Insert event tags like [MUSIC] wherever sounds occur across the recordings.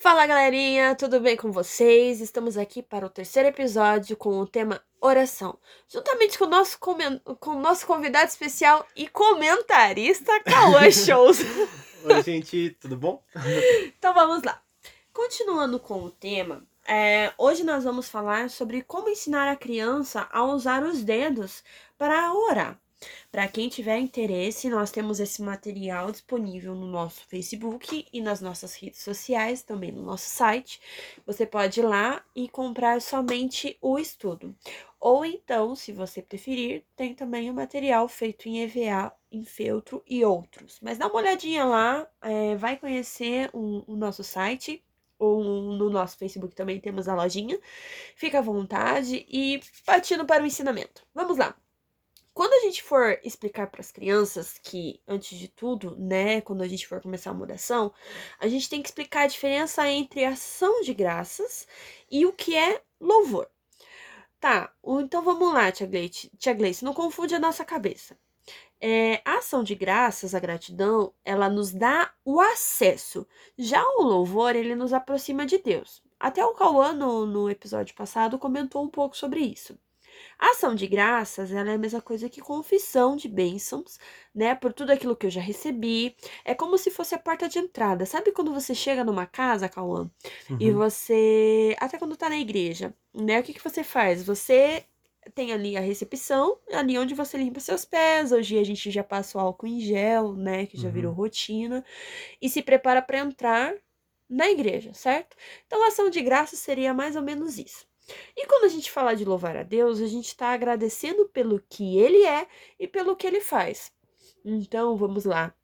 Fala galerinha, tudo bem com vocês? Estamos aqui para o terceiro episódio com o tema oração, juntamente com o nosso, com o nosso convidado especial e comentarista, Cauã [LAUGHS] Shows. Oi, gente, tudo bom? [LAUGHS] então vamos lá. Continuando com o tema, é, hoje nós vamos falar sobre como ensinar a criança a usar os dedos para orar. Para quem tiver interesse, nós temos esse material disponível no nosso Facebook e nas nossas redes sociais, também no nosso site. Você pode ir lá e comprar somente o estudo. Ou então, se você preferir, tem também o material feito em EVA, em feltro e outros. Mas dá uma olhadinha lá, é, vai conhecer o, o nosso site ou no nosso Facebook também temos a lojinha. Fica à vontade e partindo para o ensinamento. Vamos lá. Quando a gente for explicar para as crianças que, antes de tudo, né, quando a gente for começar uma oração, a gente tem que explicar a diferença entre ação de graças e o que é louvor. Tá, então vamos lá, Tia Gleice. Tia Gleice, não confunde a nossa cabeça. É, a ação de graças, a gratidão, ela nos dá o acesso. Já o louvor, ele nos aproxima de Deus. Até o Cauã, no, no episódio passado, comentou um pouco sobre isso. A ação de graças, ela é a mesma coisa que confissão de bênçãos, né? Por tudo aquilo que eu já recebi. É como se fosse a porta de entrada. Sabe quando você chega numa casa, Cauã, uhum. e você. Até quando tá na igreja, né? O que, que você faz? Você tem ali a recepção, ali onde você limpa seus pés. Hoje a gente já passa o álcool em gel, né? Que já uhum. virou rotina. E se prepara para entrar na igreja, certo? Então, ação de graças seria mais ou menos isso. E quando a gente fala de louvar a Deus, a gente está agradecendo pelo que Ele é e pelo que Ele faz. Então, vamos lá.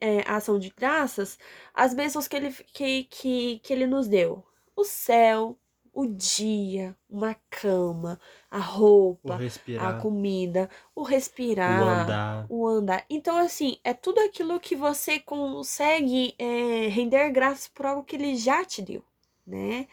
É, a ação de graças, as bênçãos que ele, que, que, que ele nos deu. O céu, o dia, uma cama, a roupa, a comida, o respirar, o andar. o andar. Então, assim, é tudo aquilo que você consegue é, render graças por algo que ele já te deu né?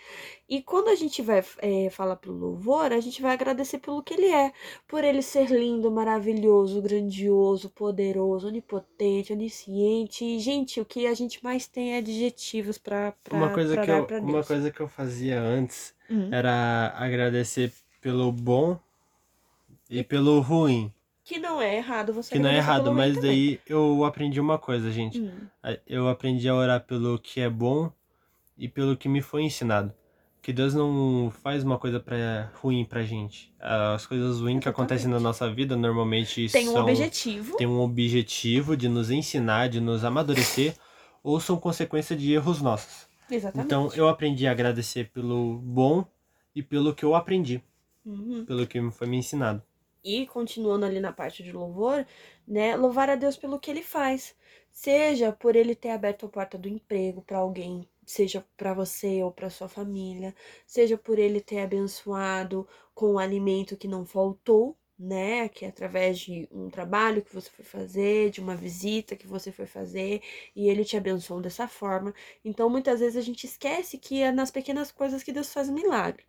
E quando a gente vai é, falar pelo louvor, a gente vai agradecer pelo que ele é, por ele ser lindo, maravilhoso, grandioso, poderoso, onipotente, onisciente. E, gente, o que a gente mais tem é adjetivos para uma coisa que eu uma coisa que eu fazia antes hum. era agradecer pelo bom e pelo ruim. Que não é errado você Que não é errado, mas daí eu aprendi uma coisa, gente. Hum. Eu aprendi a orar pelo que é bom e pelo que me foi ensinado. Que Deus não faz uma coisa pra, ruim pra gente. As coisas ruins que acontecem na nossa vida normalmente tem são. um objetivo. Tem um objetivo de nos ensinar, de nos amadurecer, ou são consequência de erros nossos. Exatamente. Então eu aprendi a agradecer pelo bom e pelo que eu aprendi. Uhum. Pelo que foi me ensinado. E continuando ali na parte de louvor, né? Louvar a Deus pelo que ele faz. Seja por ele ter aberto a porta do emprego para alguém, seja para você ou para sua família, seja por ele ter abençoado com o alimento que não faltou, né? Que é através de um trabalho que você foi fazer, de uma visita que você foi fazer, e ele te abençoou dessa forma. Então, muitas vezes a gente esquece que é nas pequenas coisas que Deus faz um milagre.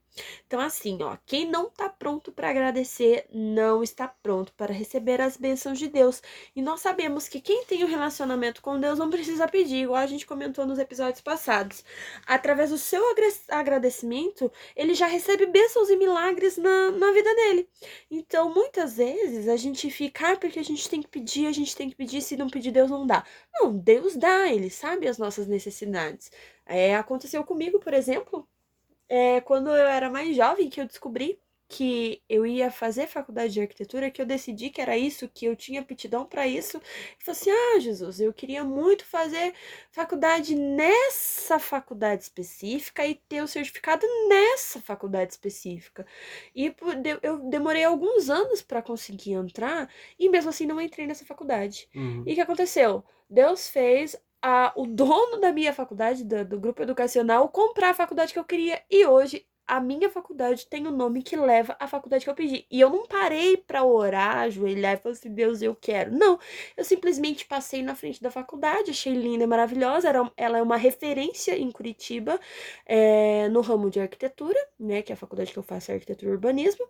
Então, assim, ó, quem não está pronto para agradecer, não está pronto para receber as bênçãos de Deus. E nós sabemos que quem tem um relacionamento com Deus não precisa pedir, igual a gente comentou nos episódios passados. Através do seu agradecimento, ele já recebe bênçãos e milagres na, na vida dele. Então, muitas vezes a gente fica, ah, porque a gente tem que pedir, a gente tem que pedir, se não pedir, Deus não dá. Não, Deus dá, ele sabe as nossas necessidades. É, aconteceu comigo, por exemplo, é, quando eu era mais jovem que eu descobri que eu ia fazer faculdade de arquitetura, que eu decidi que era isso, que eu tinha aptidão para isso. E falei assim: ah, Jesus, eu queria muito fazer faculdade nessa faculdade específica e ter o certificado nessa faculdade específica. E eu demorei alguns anos para conseguir entrar e mesmo assim não entrei nessa faculdade. Uhum. E o que aconteceu? Deus fez a, o dono da minha faculdade, do, do grupo educacional, comprar a faculdade que eu queria. E hoje a minha faculdade tem o um nome que leva à faculdade que eu pedi. E eu não parei para orar, ajoelhar e falar assim, Deus, eu quero. Não, eu simplesmente passei na frente da faculdade, achei linda e maravilhosa. Era, ela é uma referência em Curitiba é, no ramo de arquitetura, né? Que é a faculdade que eu faço, é arquitetura e urbanismo.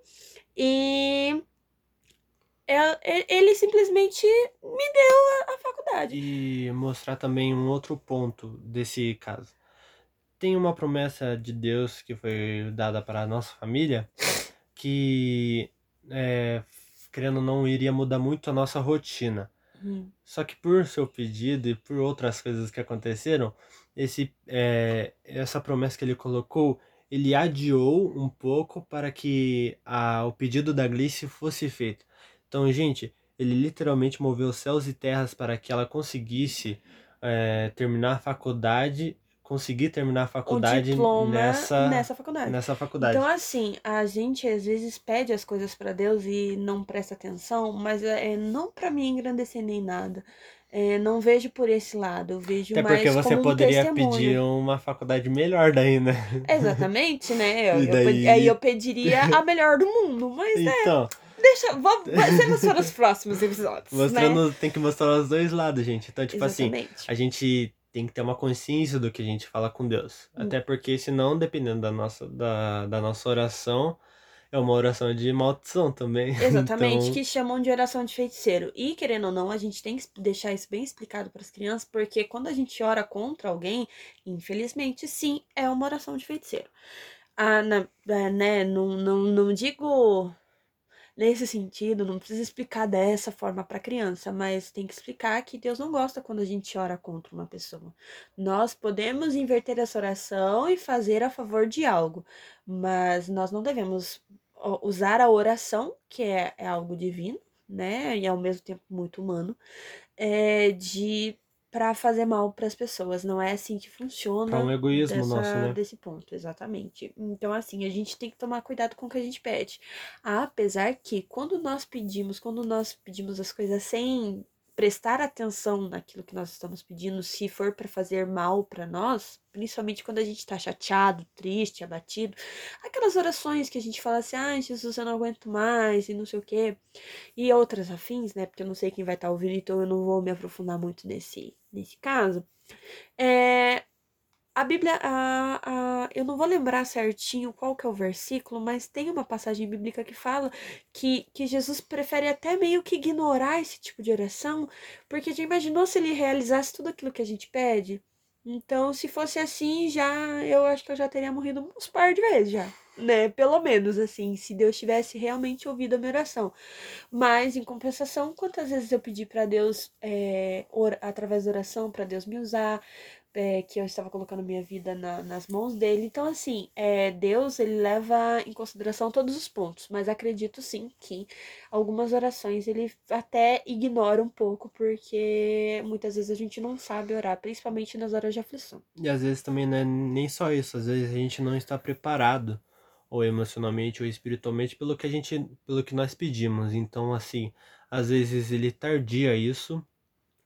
E ele simplesmente me deu a, a faculdade. E mostrar também um outro ponto desse caso. Tem uma promessa de Deus que foi dada para a nossa família que, é, querendo ou não, iria mudar muito a nossa rotina. Hum. Só que por seu pedido e por outras coisas que aconteceram, esse, é, essa promessa que ele colocou, ele adiou um pouco para que a, o pedido da Glice fosse feito. Então, gente, ele literalmente moveu céus e terras para que ela conseguisse é, terminar a faculdade conseguir terminar a faculdade nessa, nessa faculdade. nessa faculdade. Então, assim, a gente às vezes pede as coisas para Deus e não presta atenção, mas é não para me engrandecer nem nada. É, não vejo por esse lado, eu vejo Até mais porque você como poderia pedir uma faculdade melhor daí, né? Exatamente, né? [LAUGHS] Eu, daí... eu, aí eu pediria a melhor do mundo, mas né, então... né? Deixa, vamos, cenas para os próximos episódios. Mostrando, né? tem que mostrar os dois lados, gente. Então, tipo assim, Exatamente. assim, a gente tem que ter uma consciência do que a gente fala com Deus. Hum. Até porque, senão, dependendo da nossa, da, da nossa oração, é uma oração de maldição também. [LAUGHS] Exatamente, então... que chamam de oração de feiticeiro. E, querendo ou não, a gente tem que deixar isso bem explicado para as crianças, porque quando a gente ora contra alguém, infelizmente, sim, é uma oração de feiticeiro. Ah, na, é, né, não, não, não digo nesse sentido, não precisa explicar dessa forma para a criança, mas tem que explicar que Deus não gosta quando a gente ora contra uma pessoa. Nós podemos inverter essa oração e fazer a favor de algo, mas nós não devemos usar a oração, que é, é algo divino, né, e ao mesmo tempo muito humano, é, de para fazer mal para as pessoas. Não é assim que funciona. É um egoísmo dessa, nosso, né? Desse ponto, exatamente. Então, assim, a gente tem que tomar cuidado com o que a gente pede. Apesar que, quando nós pedimos, quando nós pedimos as coisas sem prestar atenção naquilo que nós estamos pedindo, se for para fazer mal para nós, principalmente quando a gente está chateado, triste, abatido, aquelas orações que a gente fala assim, ah, Jesus, eu não aguento mais, e não sei o quê, e outras afins, né, porque eu não sei quem vai estar tá ouvindo, então eu não vou me aprofundar muito nesse, nesse caso, é, a Bíblia, a, a, eu não vou lembrar certinho qual que é o versículo, mas tem uma passagem bíblica que fala que, que Jesus prefere até meio que ignorar esse tipo de oração, porque já imaginou se ele realizasse tudo aquilo que a gente pede? Então, se fosse assim, já eu acho que eu já teria morrido uns par de vezes já, né? Pelo menos assim, se Deus tivesse realmente ouvido a minha oração. Mas em compensação, quantas vezes eu pedi para Deus é, or, através da oração para Deus me usar, é, que eu estava colocando minha vida na, nas mãos dele. Então, assim, é, Deus ele leva em consideração todos os pontos, mas acredito sim que algumas orações ele até ignora um pouco, porque muitas vezes a gente não sabe orar, principalmente nas horas de aflição. E às vezes também não é nem só isso, às vezes a gente não está preparado ou emocionalmente ou espiritualmente pelo que a gente pelo que nós pedimos. Então, assim, às vezes ele tardia isso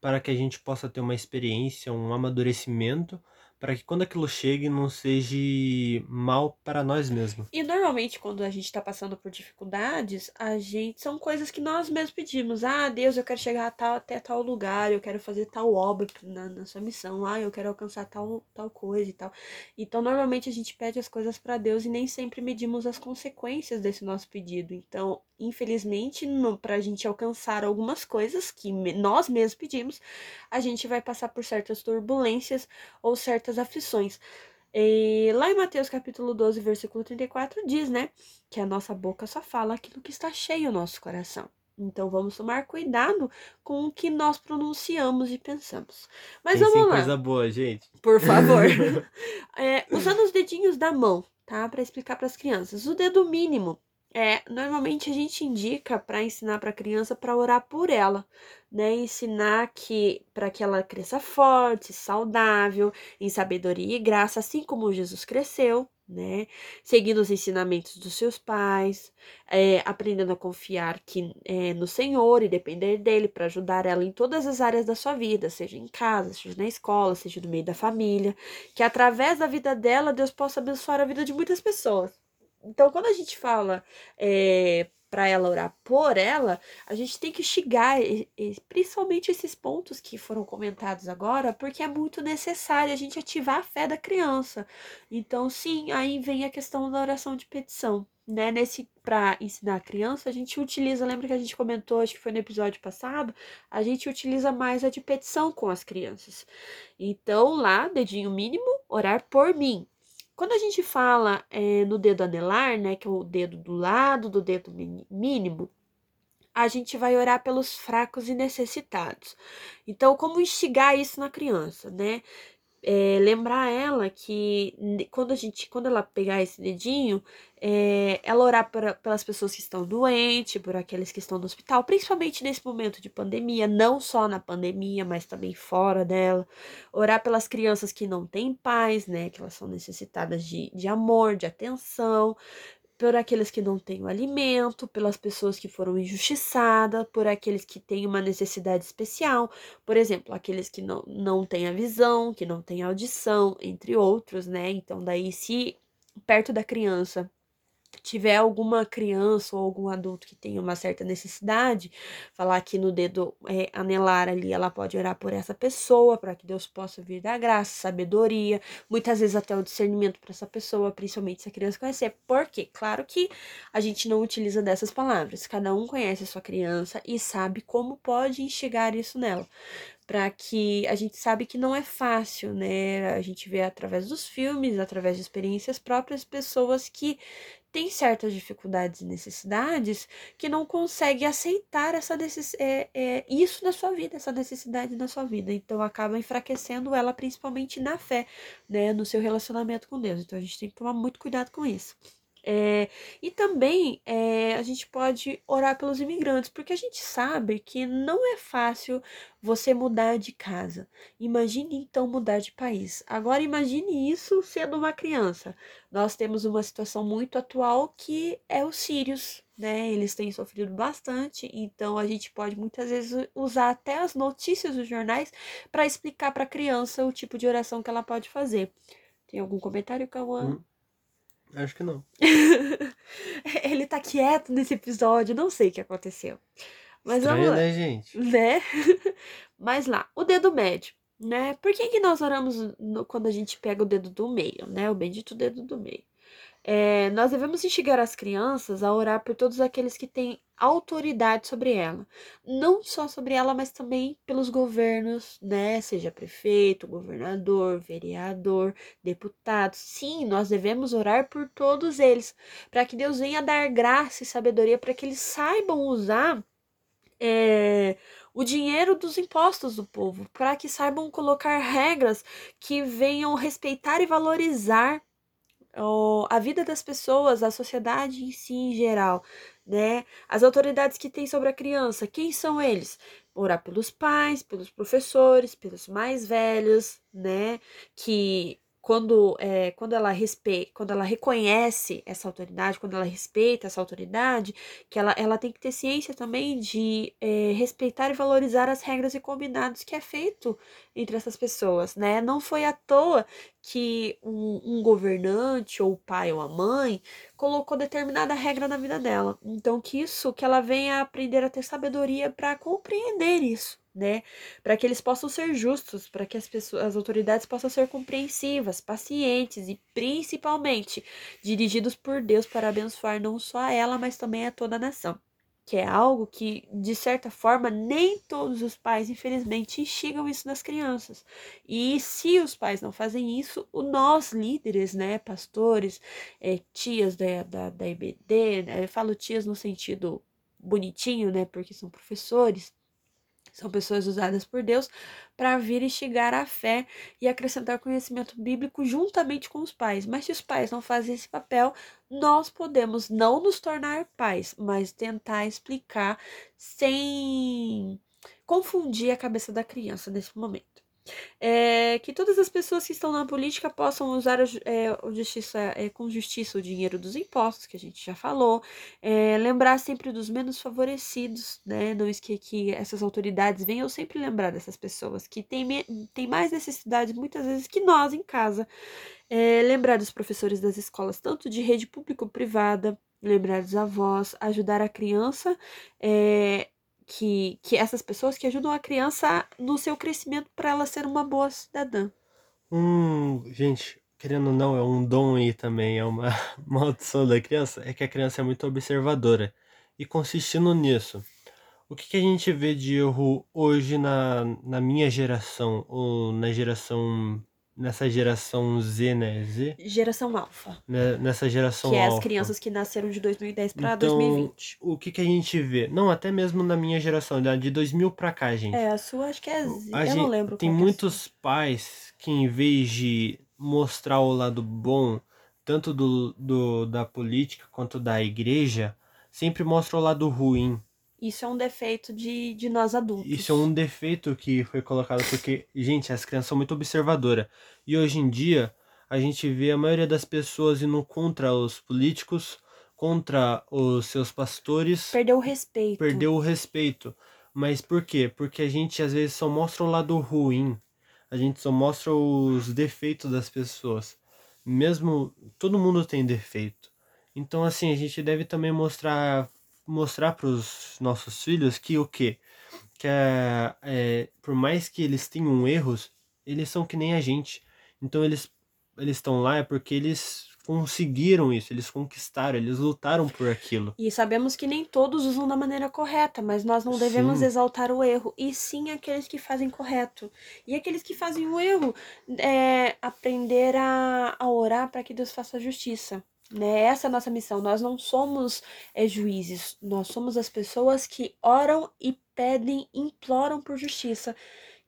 para que a gente possa ter uma experiência, um amadurecimento para que quando aquilo chegue não seja mal para nós mesmos. E normalmente quando a gente está passando por dificuldades, a gente são coisas que nós mesmos pedimos. Ah, Deus, eu quero chegar a tal, até tal lugar, eu quero fazer tal obra na, na sua missão. Ah, eu quero alcançar tal, tal coisa e tal. Então normalmente a gente pede as coisas para Deus e nem sempre medimos as consequências desse nosso pedido. Então, infelizmente, para a gente alcançar algumas coisas que nós mesmos pedimos, a gente vai passar por certas turbulências ou certas certas aflições. E lá em Mateus capítulo 12, versículo 34, diz, né, que a nossa boca só fala aquilo que está cheio o nosso coração. Então vamos tomar cuidado com o que nós pronunciamos e pensamos. Mas vamos lá. coisa boa, gente. Por favor. [LAUGHS] é, usando os dedinhos da mão, tá? Para explicar para as crianças. O dedo mínimo é, normalmente a gente indica para ensinar para a criança para orar por ela, né? Ensinar que para que ela cresça forte, saudável, em sabedoria e graça, assim como Jesus cresceu, né? Seguindo os ensinamentos dos seus pais, é, aprendendo a confiar que, é, no Senhor e depender dele para ajudar ela em todas as áreas da sua vida, seja em casa, seja na escola, seja no meio da família, que através da vida dela Deus possa abençoar a vida de muitas pessoas. Então, quando a gente fala é, para ela orar por ela, a gente tem que chegar, e, principalmente esses pontos que foram comentados agora, porque é muito necessário a gente ativar a fé da criança. Então, sim, aí vem a questão da oração de petição. né? Nesse para ensinar a criança, a gente utiliza, lembra que a gente comentou, acho que foi no episódio passado, a gente utiliza mais a de petição com as crianças. Então, lá, dedinho mínimo, orar por mim. Quando a gente fala é, no dedo anelar, né, que é o dedo do lado do dedo mínimo, a gente vai orar pelos fracos e necessitados. Então, como instigar isso na criança, né? É, lembrar ela que quando a gente, quando ela pegar esse dedinho, é, ela orar por, pelas pessoas que estão doentes, por aqueles que estão no hospital, principalmente nesse momento de pandemia, não só na pandemia, mas também fora dela. Orar pelas crianças que não têm pais, né, que elas são necessitadas de, de amor, de atenção por aqueles que não têm o alimento, pelas pessoas que foram injustiçadas, por aqueles que têm uma necessidade especial, por exemplo, aqueles que não, não têm a visão, que não têm audição, entre outros, né? Então, daí, se perto da criança tiver alguma criança ou algum adulto que tenha uma certa necessidade, falar aqui no dedo é, anelar ali, ela pode orar por essa pessoa, para que Deus possa vir dar graça, sabedoria, muitas vezes até o discernimento para essa pessoa, principalmente se a criança conhecer. Porque, claro que a gente não utiliza dessas palavras, cada um conhece a sua criança e sabe como pode enxergar isso nela para que a gente sabe que não é fácil, né? A gente vê através dos filmes, através de experiências próprias, pessoas que têm certas dificuldades e necessidades que não conseguem aceitar essa é, é, isso na sua vida, essa necessidade na sua vida. Então acaba enfraquecendo ela, principalmente na fé, né? No seu relacionamento com Deus. Então a gente tem que tomar muito cuidado com isso. É, e também é, a gente pode orar pelos imigrantes, porque a gente sabe que não é fácil você mudar de casa. Imagine então mudar de país. Agora imagine isso sendo uma criança. Nós temos uma situação muito atual que é os sírios, né? Eles têm sofrido bastante, então a gente pode muitas vezes usar até as notícias dos jornais para explicar para a criança o tipo de oração que ela pode fazer. Tem algum comentário, Cauã? Hum. Acho que não. [LAUGHS] Ele tá quieto nesse episódio, não sei o que aconteceu. Mas Estranho, vamos lá. né, gente? Né? [LAUGHS] Mas lá, o dedo médio, né? Por que, que nós oramos no, quando a gente pega o dedo do meio, né? O bendito dedo do meio. É, nós devemos instigar as crianças a orar por todos aqueles que têm autoridade sobre ela. Não só sobre ela, mas também pelos governos, né? Seja prefeito, governador, vereador, deputado. Sim, nós devemos orar por todos eles, para que Deus venha dar graça e sabedoria para que eles saibam usar. É, o dinheiro dos impostos do povo, para que saibam colocar regras que venham respeitar e valorizar a vida das pessoas, a sociedade em si em geral, né? As autoridades que tem sobre a criança, quem são eles? Orar pelos pais, pelos professores, pelos mais velhos, né? Que quando, é, quando ela respeita, quando ela reconhece essa autoridade, quando ela respeita essa autoridade, que ela, ela tem que ter ciência também de é, respeitar e valorizar as regras e combinados que é feito entre essas pessoas, né? Não foi à toa que um, um governante, ou o pai ou a mãe, colocou determinada regra na vida dela. Então, que isso, que ela venha aprender a ter sabedoria para compreender isso né? Para que eles possam ser justos, para que as pessoas, as autoridades possam ser compreensivas, pacientes e principalmente dirigidos por Deus para abençoar não só ela, mas também a toda a nação. Que é algo que, de certa forma, nem todos os pais, infelizmente, instigam isso nas crianças. E se os pais não fazem isso, nós, líderes, né, pastores, é, tias da, da, da IBD, né, eu falo tias no sentido bonitinho, né, porque são professores, são pessoas usadas por Deus para vir instigar a fé e acrescentar conhecimento bíblico juntamente com os pais. Mas se os pais não fazem esse papel, nós podemos não nos tornar pais, mas tentar explicar sem confundir a cabeça da criança nesse momento é, que todas as pessoas que estão na política possam usar a, é, justiça, é, com justiça o dinheiro dos impostos, que a gente já falou, é, lembrar sempre dos menos favorecidos, né? Não esquecer que essas autoridades venham sempre lembrar dessas pessoas que têm, têm mais necessidade muitas vezes que nós em casa. É, lembrar dos professores das escolas, tanto de rede pública ou privada, lembrar dos avós, ajudar a criança é, que, que essas pessoas que ajudam a criança no seu crescimento para ela ser uma boa cidadã. Hum, gente, querendo ou não, é um dom e também é [LAUGHS] uma maldição da criança, é que a criança é muito observadora. E consistindo nisso, o que, que a gente vê de erro hoje na, na minha geração, ou na geração nessa geração Z, né? Z? Geração Alpha. Né? Nessa geração Que é Alpha. as crianças que nasceram de 2010 para Então, 2020. O que, que a gente vê? Não, até mesmo na minha geração, de 2000 pra cá, gente. É, a sua acho que é Z. A Eu gente- não lembro Tem que é muitos pais que, em vez de mostrar o lado bom, tanto do, do, da política quanto da igreja, sempre mostra o lado ruim. Isso é um defeito de, de nós adultos. Isso é um defeito que foi colocado porque, gente, as crianças são muito observadoras. E hoje em dia, a gente vê a maioria das pessoas indo contra os políticos, contra os seus pastores, Perdeu o respeito. perdeu o respeito. Mas por quê? Porque a gente às vezes só mostra o lado ruim. A gente só mostra os defeitos das pessoas. Mesmo todo mundo tem defeito. Então assim, a gente deve também mostrar mostrar para os nossos filhos que o quê? Que é, é, por mais que eles tenham erros, eles são que nem a gente. Então eles eles estão lá é porque eles conseguiram isso, eles conquistaram, eles lutaram por aquilo. E sabemos que nem todos usam da maneira correta, mas nós não devemos Sim. exaltar o erro, e sim aqueles que fazem correto. E aqueles que fazem o erro, é aprender a, a orar para que Deus faça justiça. Né? Essa é a nossa missão. Nós não somos é, juízes, nós somos as pessoas que oram e pedem, imploram por justiça,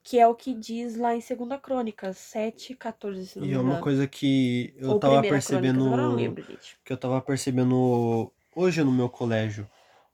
que é o que diz lá em 2 Crônicas 7, 14, se não E é uma coisa que eu Ou tava percebendo. Eu lembro, que eu tava percebendo hoje no meu colégio.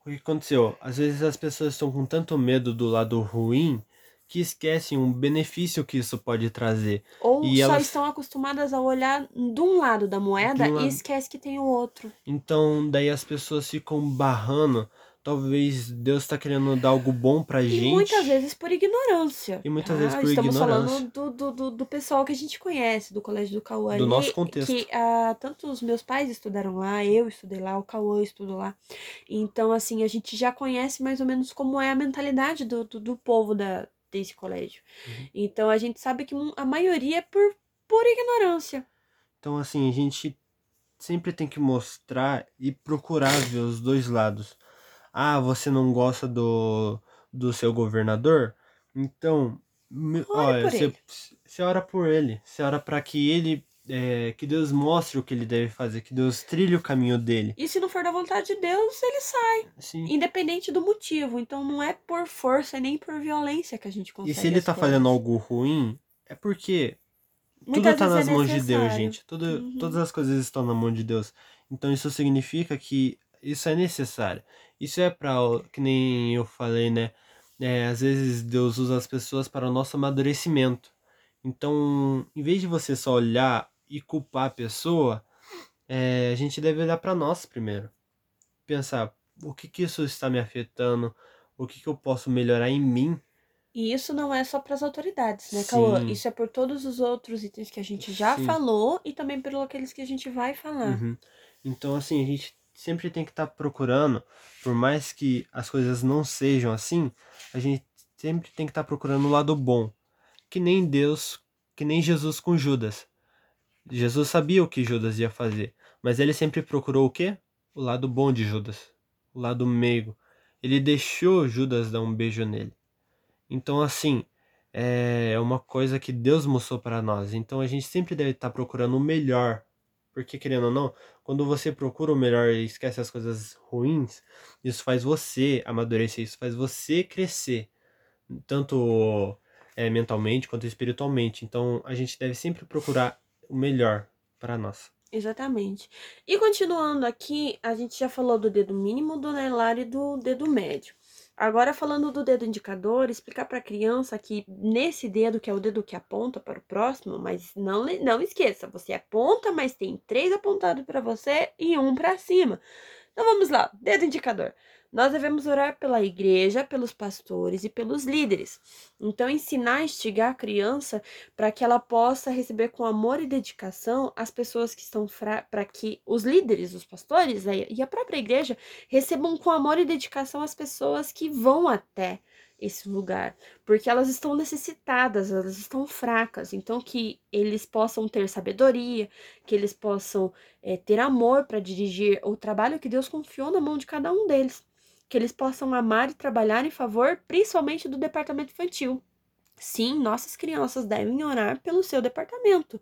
O que aconteceu? Às vezes as pessoas estão com tanto medo do lado ruim que esquecem um benefício que isso pode trazer. Ou E só elas- estão acostumadas a olhar de um lado da moeda um lado. e esquece que tem o outro. Então, daí as pessoas ficam barrando. Talvez Deus tá querendo dar algo bom pra E gente. muitas vezes por ignorância. E muitas tá? vezes por Estamos ignorância. falando do, do, do, do pessoal que a gente conhece, do colégio do Cauã. Do ali, nosso contexto. Que ah, tanto os meus pais estudaram lá, eu estudei lá, o Cauã estudou lá. Então, assim, a gente já conhece mais ou menos como é a mentalidade do, do, do povo da, desse colégio. Uhum. Então, a gente sabe que a maioria é por, por ignorância. Então, assim, a gente sempre tem que mostrar e procurar ver os dois lados. Ah, você não gosta do, do seu governador? Então, olha, você, você ora por ele. Você ora para que ele, é, que Deus mostre o que ele deve fazer, que Deus trilhe o caminho dele. E se não for da vontade de Deus, ele sai. Sim. Independente do motivo. Então não é por força nem por violência que a gente E consegue. se ele as tá coisas. fazendo algo ruim, é porque Muitas tudo tá nas é mãos de Deus, gente. Tudo, Uhum. Todas as coisas estão na mão de Deus. Então isso significa que isso é necessário. Isso é para que nem eu falei, né? É, às vezes Deus usa as pessoas para o nosso amadurecimento. Então, em vez de você só olhar e culpar a pessoa, é, a gente deve olhar para nós primeiro. Pensar, o que que isso está me afetando? O que que eu posso melhorar em mim? E isso não é só para as autoridades, né. Cauã? Isso é por todos os outros itens que a gente já Sim. falou e também por aqueles que a gente vai falar. Uhum. Então, assim, a gente sempre tem que estar procurando, por mais que as coisas não sejam assim, a gente sempre tem que estar procurando o lado bom. Que nem Deus, que nem Jesus com Judas. Jesus sabia o que Judas ia fazer, mas ele sempre procurou o quê? O lado bom de Judas, o lado meigo. Ele deixou Judas dar um beijo nele. Então, assim, é uma coisa que Deus mostrou para nós. Então, a gente sempre deve estar procurando o melhor. Porque, querendo ou não, quando você procura o melhor e esquece as coisas ruins, isso faz você amadurecer, isso faz você crescer. Tanto é, mentalmente quanto espiritualmente. Então, a gente deve sempre procurar o melhor para nós. Exatamente. E continuando aqui, a gente já falou do dedo mínimo, do anelar e do dedo médio. Agora, falando do dedo indicador, explicar para a criança que nesse dedo, que é o dedo que aponta para o próximo, mas não, não esqueça, você aponta, mas tem três apontados para você e um para cima. Então vamos lá, dedo indicador. Nós devemos orar pela igreja, pelos pastores e pelos líderes. Então, ensinar, instigar a criança para que ela possa receber com amor e dedicação as pessoas que estão para que os líderes, os pastores né, e a própria igreja recebam com amor e dedicação as pessoas que vão até esse lugar, porque elas estão necessitadas, elas estão fracas. Então, que eles possam ter sabedoria, que eles possam é, ter amor para dirigir o trabalho que Deus confiou na mão de cada um deles, que eles possam amar e trabalhar em favor, principalmente do departamento infantil. Sim, nossas crianças devem orar pelo seu departamento,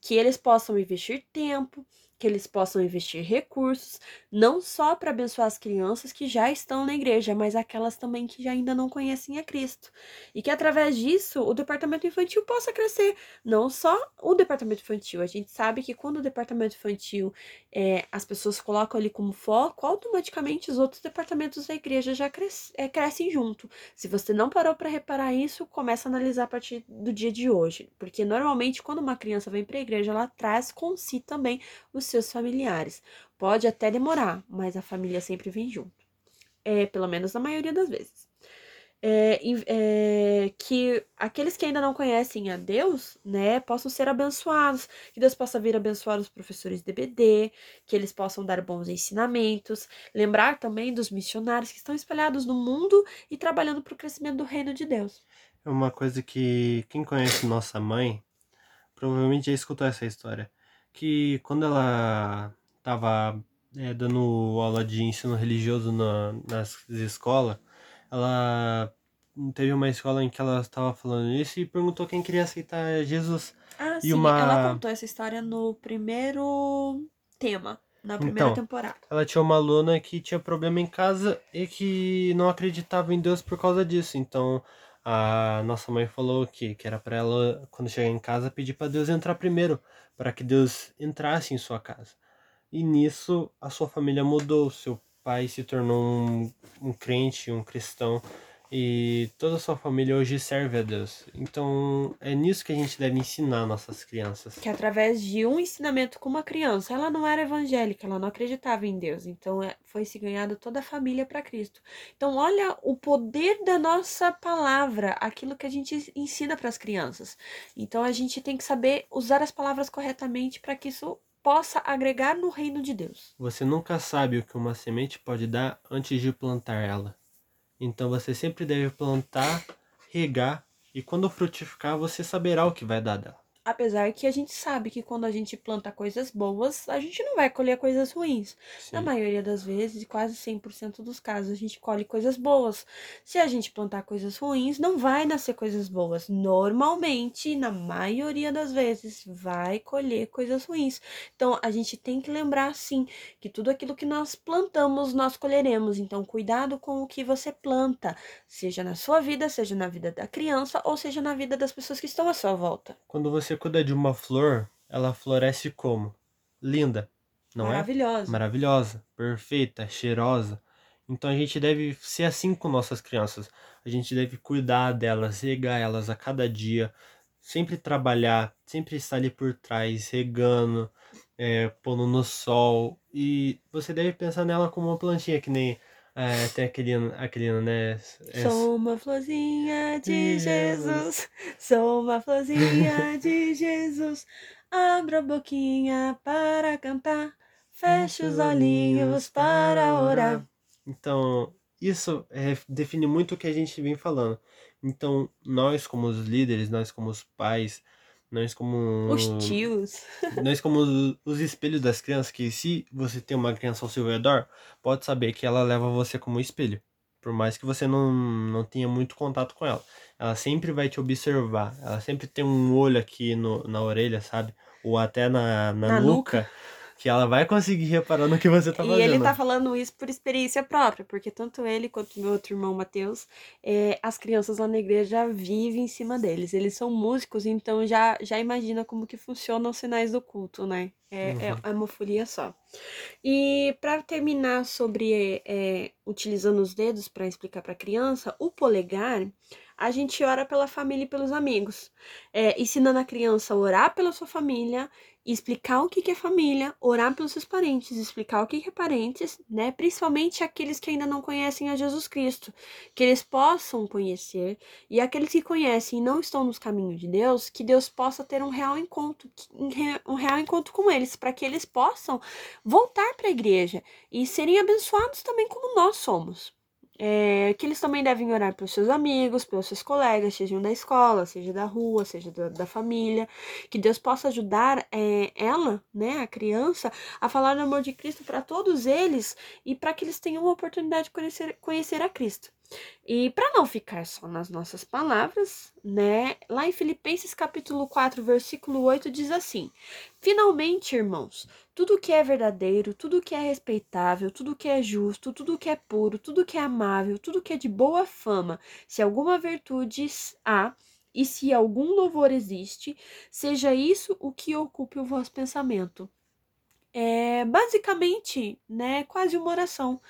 que eles possam investir tempo, que eles possam investir recursos, não só para abençoar as crianças que já estão na igreja, mas aquelas também que ainda não conhecem a Cristo. E que através disso o departamento infantil possa crescer. Não só o departamento infantil. A gente sabe que quando o departamento infantil é, as pessoas colocam ali como foco, automaticamente os outros departamentos da igreja já é, crescem junto. Se você não parou para reparar isso, começa a analisar a partir do dia de hoje. Porque normalmente quando uma criança vem para a igreja, ela traz com si também os seus familiares. Pode até demorar, mas a família sempre vem junto. É, pelo menos na maioria das vezes. É, é, que aqueles que ainda não conhecem a Deus, né, possam ser abençoados, que Deus possa vir abençoar os professores de BD, que eles possam dar bons ensinamentos, lembrar também dos missionários que estão espalhados no mundo e trabalhando para o crescimento do reino de Deus. É uma coisa que quem conhece nossa mãe provavelmente já escutou essa história que quando ela estava é, dando aula de ensino religioso na, nas escolas, ela teve uma escola em que ela estava falando isso e perguntou quem queria aceitar Jesus. Ah, e sim, uma... ela contou essa história no primeiro tema, na primeira então, temporada. Ela tinha uma aluna que tinha problema em casa e que não acreditava em Deus por causa disso. Então, a nossa mãe falou que, que era para ela, quando chegar em casa, pedir para Deus entrar primeiro, para que Deus entrasse em sua casa. E nisso a sua família mudou, seu pai se tornou um, um crente, um cristão, e toda a sua família hoje serve a Deus. Então é nisso que a gente deve ensinar nossas crianças. Que através de um ensinamento com uma criança, ela não era evangélica, ela não acreditava em Deus. Então é, foi se ganhado toda a família para Cristo. Então olha o poder da nossa palavra, aquilo que a gente ensina para as crianças. Então a gente tem que saber usar as palavras corretamente para que isso possa agregar no reino de Deus. Você nunca sabe o que uma semente pode dar antes de plantar ela. Então você sempre deve plantar, regar e quando frutificar você saberá o que vai dar dela. Apesar que a gente sabe que quando a gente planta coisas boas, a gente não vai colher coisas ruins. Sim. Na maioria das vezes, quase 100% dos casos, a gente colhe coisas boas. Se a gente plantar coisas ruins, não vai nascer coisas boas. Normalmente, na maioria das vezes, vai colher coisas ruins. Então, a gente tem que lembrar, sim, que tudo aquilo que nós plantamos, nós colheremos. Então, cuidado com o que você planta, seja na sua vida, seja na vida da criança, ou seja na vida das pessoas que estão à sua volta. Quando você você cuida de uma flor, ela floresce como? Linda, não Maravilhosa. é? Maravilhosa. Maravilhosa, perfeita, cheirosa. Então a gente deve ser assim com nossas crianças. A gente deve cuidar delas, regar elas a cada dia, sempre trabalhar, sempre estar ali por trás, regando, é, pondo no sol. E você deve pensar nela como uma plantinha, que nem é, tem aquele, aquele, né? É... Sou uma florzinha de Jesus, sou uma florzinha [LAUGHS] de Jesus. Abra a boquinha para cantar, feche os olhinhos para orar. Então, isso é, define muito o que a gente vem falando. Então, nós como os líderes, nós como os pais, nós como. Os tios. [LAUGHS] nós como os, os, espelhos das crianças, que se você tem uma criança ao seu redor, pode saber que ela leva você como espelho. Por mais que você não, não tenha muito contato com ela. Ela sempre vai te observar. Ela sempre tem um olho aqui no, na orelha, sabe? Ou até na, na, na nuca. nuca que ela vai conseguir reparar no que você tá fazendo. E ele tá falando isso por experiência própria, porque tanto ele quanto meu outro irmão Matheus, é, as crianças lá na igreja vivem em cima deles. Eles são músicos, então já, já imagina como que funcionam os sinais do culto, né? É, é uhum. é uma folia só. E para terminar sobre é, utilizando os dedos para explicar para a criança, o polegar a gente ora pela família e pelos amigos, é, ensinando a criança a orar pela sua família explicar o que é família, orar pelos seus parentes, explicar o que é parentes, né? Principalmente aqueles que ainda não conhecem a Jesus Cristo, que eles possam conhecer, e aqueles que conhecem e não estão nos caminhos de Deus, que Deus possa ter um real encontro, um real encontro com eles, para que eles possam voltar para a igreja e serem abençoados também como nós somos. É, que eles também devem orar pelos seus amigos, pelos seus colegas, sejam da escola, seja da rua, seja da, da família, que Deus possa ajudar é, ela, né, a criança, a falar do amor de Cristo para todos eles e para que eles tenham a oportunidade de conhecer, conhecer a Cristo. E para não ficar só nas nossas palavras, né? Lá em Filipenses capítulo 4, versículo 8 diz assim: Finalmente, irmãos, tudo que é verdadeiro, tudo que é respeitável, tudo que é justo, tudo que é puro, tudo que é amável, tudo que é de boa fama, se alguma virtude há, e se algum louvor existe, seja isso o que ocupe o vosso pensamento. É basicamente, né, quase uma oração.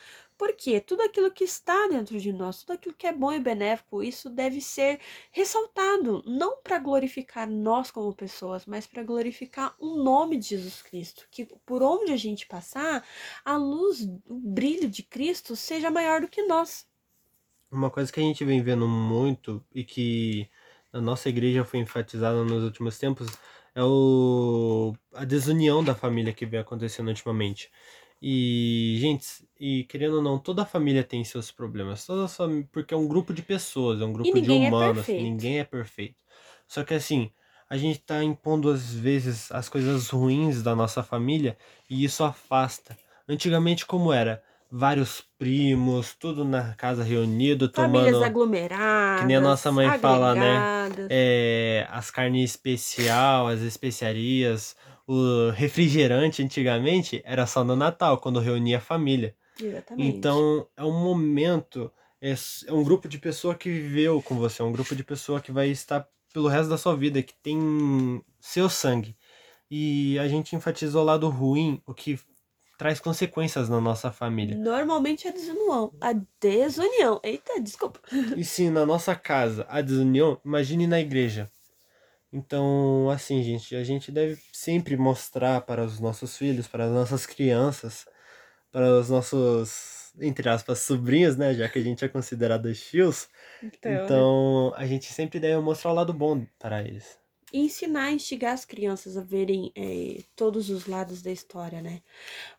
Porque tudo aquilo que está dentro de nós, tudo aquilo que é bom e benéfico, isso deve ser ressaltado, não para glorificar nós como pessoas, mas para glorificar o nome de Jesus Cristo. Que por onde a gente passar, a luz, o brilho de Cristo seja maior do que nós. Uma coisa que a gente vem vendo muito e que na nossa igreja foi enfatizada nos últimos tempos é o, a desunião da família que vem acontecendo ultimamente. E, gente, e querendo ou não, toda família tem seus problemas. Toda família, porque é um grupo de pessoas, é um grupo de é humanos, é ninguém é perfeito. Só que assim, a gente tá impondo às vezes as coisas ruins da nossa família e isso afasta. Antigamente como era? Vários primos, tudo na casa reunido, Famílias tomando. aglomeradas. Que nem a nossa mãe fala, né? É, as carnes especial, as especiarias, o refrigerante antigamente era só no Natal, quando reunia a família. Exatamente. Então é um momento, é, é um grupo de pessoa que viveu com você, é um grupo de pessoa que vai estar pelo resto da sua vida, que tem seu sangue. E a gente enfatiza o lado ruim, o que traz consequências na nossa família. Normalmente é a desunião. A desunião. Eita, desculpa. E sim, na nossa casa, a desunião, imagine na igreja. Então, assim, gente, a gente deve sempre mostrar para os nossos filhos, para as nossas crianças, para os nossos, entre aspas, sobrinhos, né? Já que a gente é considerado tios. Então, né? então a gente sempre deve mostrar o lado bom para eles ensinar, instigar as crianças a verem é, todos os lados da história, né?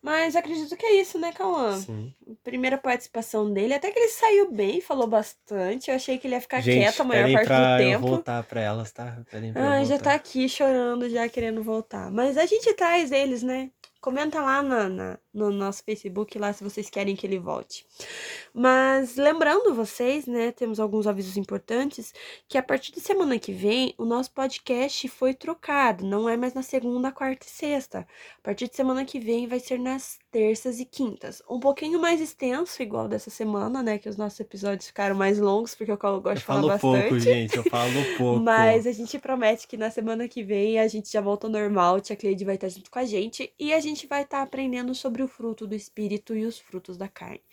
Mas acredito que é isso, né, Cauã? Sim. Primeira participação dele, até que ele saiu bem, falou bastante. Eu achei que ele ia ficar Gente, quieto a maior parte do tempo. Eu voltar pra elas, tá? ah, já tá aqui chorando, já querendo voltar. Mas a gente traz eles, né? Comenta lá na, na, no nosso Facebook lá se vocês querem que ele volte. Mas lembrando vocês, né, temos alguns avisos importantes que a partir de semana que vem o nosso podcast foi trocado, não é mais na segunda, quarta e sexta. A partir de semana que vem vai ser nas terças e quintas. Um pouquinho mais extenso, igual dessa semana, né, que os nossos episódios ficaram mais longos porque eu gosto eu de falar bastante. Eu falo pouco, gente, eu falo [LAUGHS] pouco. Mas a gente promete que na semana que vem a gente já volta ao normal, tia Cleide vai estar junto com a gente e a gente vai estar aprendendo sobre o fruto do espírito e os frutos da carne.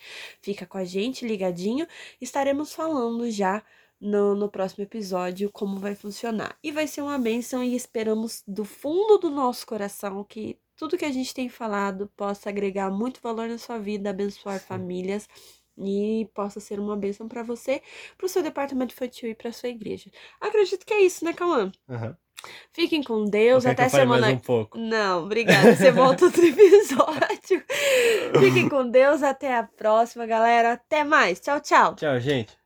Fica com a gente ligadinho, estaremos falando já no, no próximo episódio como vai funcionar. E vai ser uma benção e esperamos do fundo do nosso coração que tudo que a gente tem falado possa agregar muito valor na sua vida, abençoar famílias e possa ser uma bênção para você, para o seu departamento infantil e para sua igreja. Acredito que é isso, né, Cauã? Uhum. Fiquem com Deus. até semana. Mais um pouco. Não, obrigada. Você volta outro [LAUGHS] episódio. Fiquem com Deus. Até a próxima, galera. Até mais. Tchau, tchau. Tchau, gente.